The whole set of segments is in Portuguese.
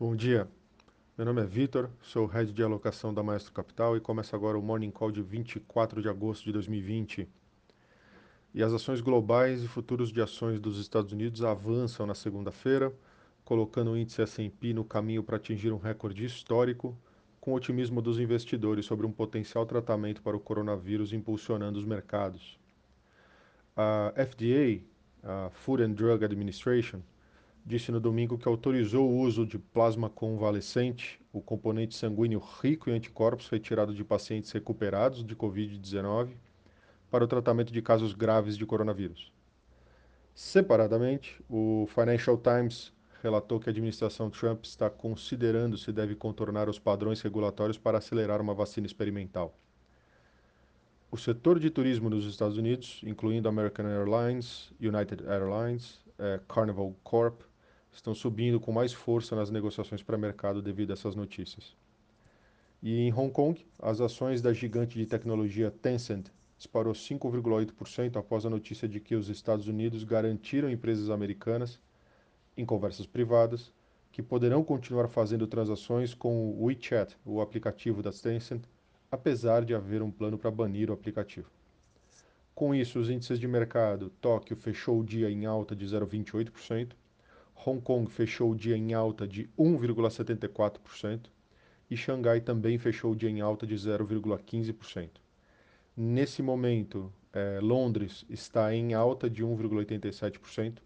Bom dia, meu nome é Vitor, sou Head de Alocação da Maestro Capital e começa agora o Morning Call de 24 de agosto de 2020. E as ações globais e futuros de ações dos Estados Unidos avançam na segunda-feira, colocando o índice S&P no caminho para atingir um recorde histórico, com otimismo dos investidores sobre um potencial tratamento para o coronavírus impulsionando os mercados. A FDA, a Food and Drug Administration, disse no domingo que autorizou o uso de plasma convalescente, o componente sanguíneo rico em anticorpos retirado de pacientes recuperados de Covid-19, para o tratamento de casos graves de coronavírus. Separadamente, o Financial Times relatou que a administração Trump está considerando se deve contornar os padrões regulatórios para acelerar uma vacina experimental. O setor de turismo nos Estados Unidos, incluindo American Airlines, United Airlines, eh, Carnival Corp, estão subindo com mais força nas negociações para mercado devido a essas notícias. E em Hong Kong, as ações da gigante de tecnologia Tencent disparou 5,8% após a notícia de que os Estados Unidos garantiram empresas americanas, em conversas privadas, que poderão continuar fazendo transações com o WeChat, o aplicativo da Tencent, apesar de haver um plano para banir o aplicativo. Com isso, os índices de mercado, Tóquio fechou o dia em alta de 0,28%, Hong Kong fechou o dia em alta de 1,74% e Xangai também fechou o dia em alta de 0,15%. Nesse momento, é, Londres está em alta de 1,87%,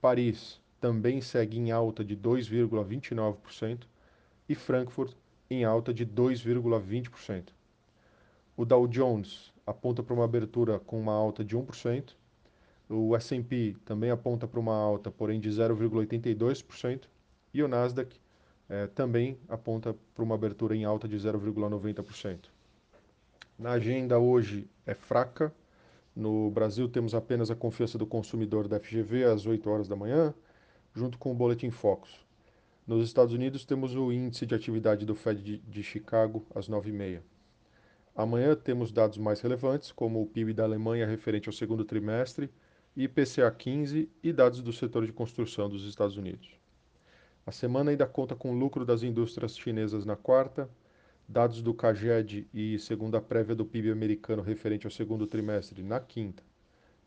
Paris também segue em alta de 2,29% e Frankfurt em alta de 2,20%. O Dow Jones aponta para uma abertura com uma alta de 1%, o S&P também aponta para uma alta, porém de 0,82%, e o Nasdaq eh, também aponta para uma abertura em alta de 0,90%. Na agenda hoje é fraca. No Brasil temos apenas a confiança do consumidor da FGV às 8 horas da manhã, junto com o Boletim Focus. Nos Estados Unidos temos o índice de atividade do Fed de, de Chicago às 9h30. Amanhã temos dados mais relevantes, como o PIB da Alemanha referente ao segundo trimestre IPCA 15 e dados do setor de construção dos Estados Unidos. A semana ainda conta com lucro das indústrias chinesas na quarta, dados do CAGED e segunda prévia do PIB americano referente ao segundo trimestre na quinta.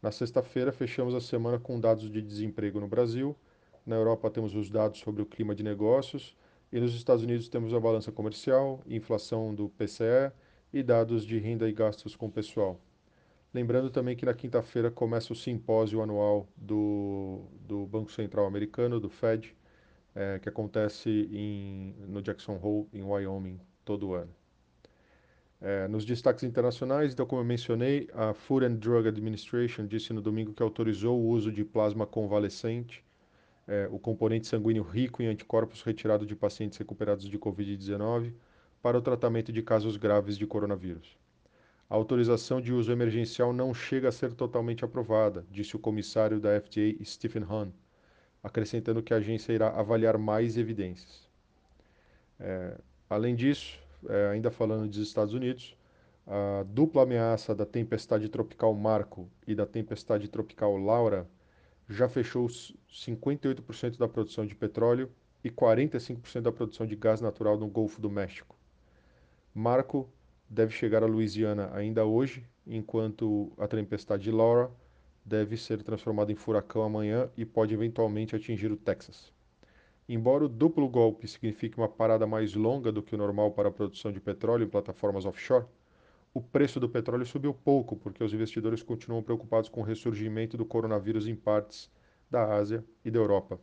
Na sexta-feira, fechamos a semana com dados de desemprego no Brasil, na Europa temos os dados sobre o clima de negócios e nos Estados Unidos temos a balança comercial, inflação do PCE e dados de renda e gastos com o pessoal. Lembrando também que na quinta-feira começa o simpósio anual do, do Banco Central Americano, do Fed, é, que acontece em, no Jackson Hole, em Wyoming, todo ano. É, nos destaques internacionais, então, como eu mencionei, a Food and Drug Administration disse no domingo que autorizou o uso de plasma convalescente, é, o componente sanguíneo rico em anticorpos retirado de pacientes recuperados de Covid-19, para o tratamento de casos graves de coronavírus. A autorização de uso emergencial não chega a ser totalmente aprovada, disse o comissário da FDA, Stephen Hahn, acrescentando que a agência irá avaliar mais evidências. É, além disso, é, ainda falando dos Estados Unidos, a dupla ameaça da tempestade tropical Marco e da tempestade tropical Laura já fechou 58% da produção de petróleo e 45% da produção de gás natural no Golfo do México. Marco deve chegar a Louisiana ainda hoje, enquanto a tempestade Laura deve ser transformada em furacão amanhã e pode eventualmente atingir o Texas. Embora o duplo golpe signifique uma parada mais longa do que o normal para a produção de petróleo em plataformas offshore, o preço do petróleo subiu pouco porque os investidores continuam preocupados com o ressurgimento do coronavírus em partes da Ásia e da Europa.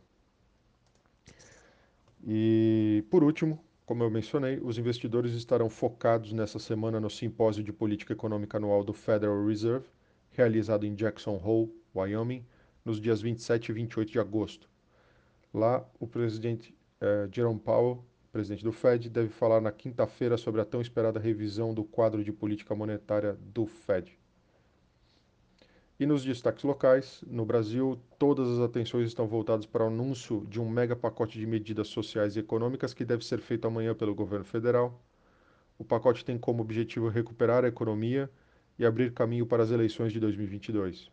E, por último, como eu mencionei, os investidores estarão focados nessa semana no simpósio de política econômica anual do Federal Reserve, realizado em Jackson Hole, Wyoming, nos dias 27 e 28 de agosto. Lá, o presidente eh, Jerome Powell, presidente do Fed, deve falar na quinta-feira sobre a tão esperada revisão do quadro de política monetária do Fed. E nos destaques locais, no Brasil, todas as atenções estão voltadas para o anúncio de um mega pacote de medidas sociais e econômicas que deve ser feito amanhã pelo governo federal. O pacote tem como objetivo recuperar a economia e abrir caminho para as eleições de 2022.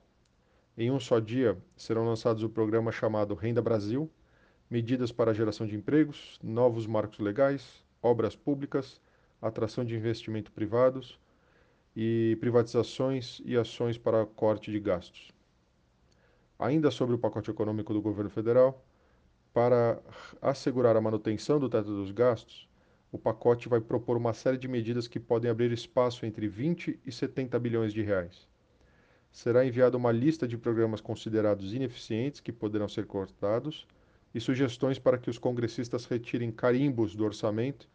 Em um só dia, serão lançados o programa chamado Renda Brasil, medidas para a geração de empregos, novos marcos legais, obras públicas, atração de investimento privados e privatizações e ações para corte de gastos. Ainda sobre o pacote econômico do governo federal, para assegurar a manutenção do teto dos gastos, o pacote vai propor uma série de medidas que podem abrir espaço entre 20 e 70 bilhões de reais. Será enviada uma lista de programas considerados ineficientes que poderão ser cortados e sugestões para que os congressistas retirem carimbos do orçamento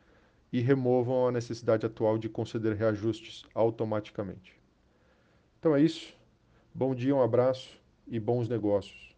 e removam a necessidade atual de conceder reajustes automaticamente. Então é isso. Bom dia, um abraço e bons negócios.